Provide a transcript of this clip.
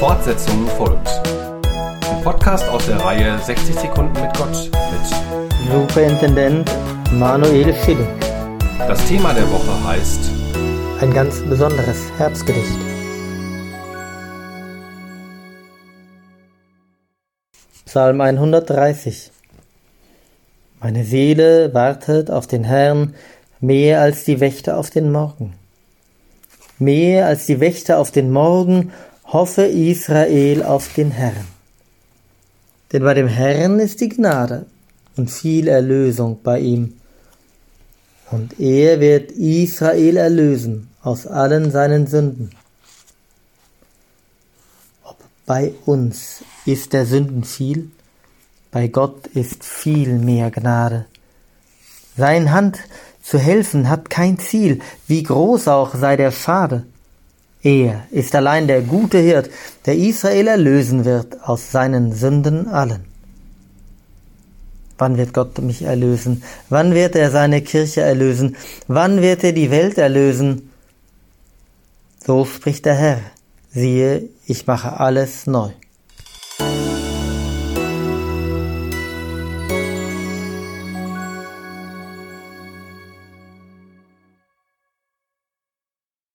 Fortsetzung folgt. Ein Podcast aus der Reihe 60 Sekunden mit Gott mit Superintendent Manuel Schilling. Das Thema der Woche heißt Ein ganz besonderes Herbstgedicht. Psalm 130 Meine Seele wartet auf den Herrn mehr als die Wächter auf den Morgen. Mehr als die Wächter auf den Morgen hoffe Israel auf den Herrn. Denn bei dem Herrn ist die Gnade und viel Erlösung bei ihm. Und er wird Israel erlösen aus allen seinen Sünden. Ob bei uns ist der Sünden viel? Bei Gott ist viel mehr Gnade. Sein Hand zu helfen hat kein Ziel, wie groß auch sei der Schade. Er ist allein der gute Hirt, der Israel erlösen wird aus seinen Sünden allen. Wann wird Gott mich erlösen? Wann wird er seine Kirche erlösen? Wann wird er die Welt erlösen? So spricht der Herr. Siehe, ich mache alles neu.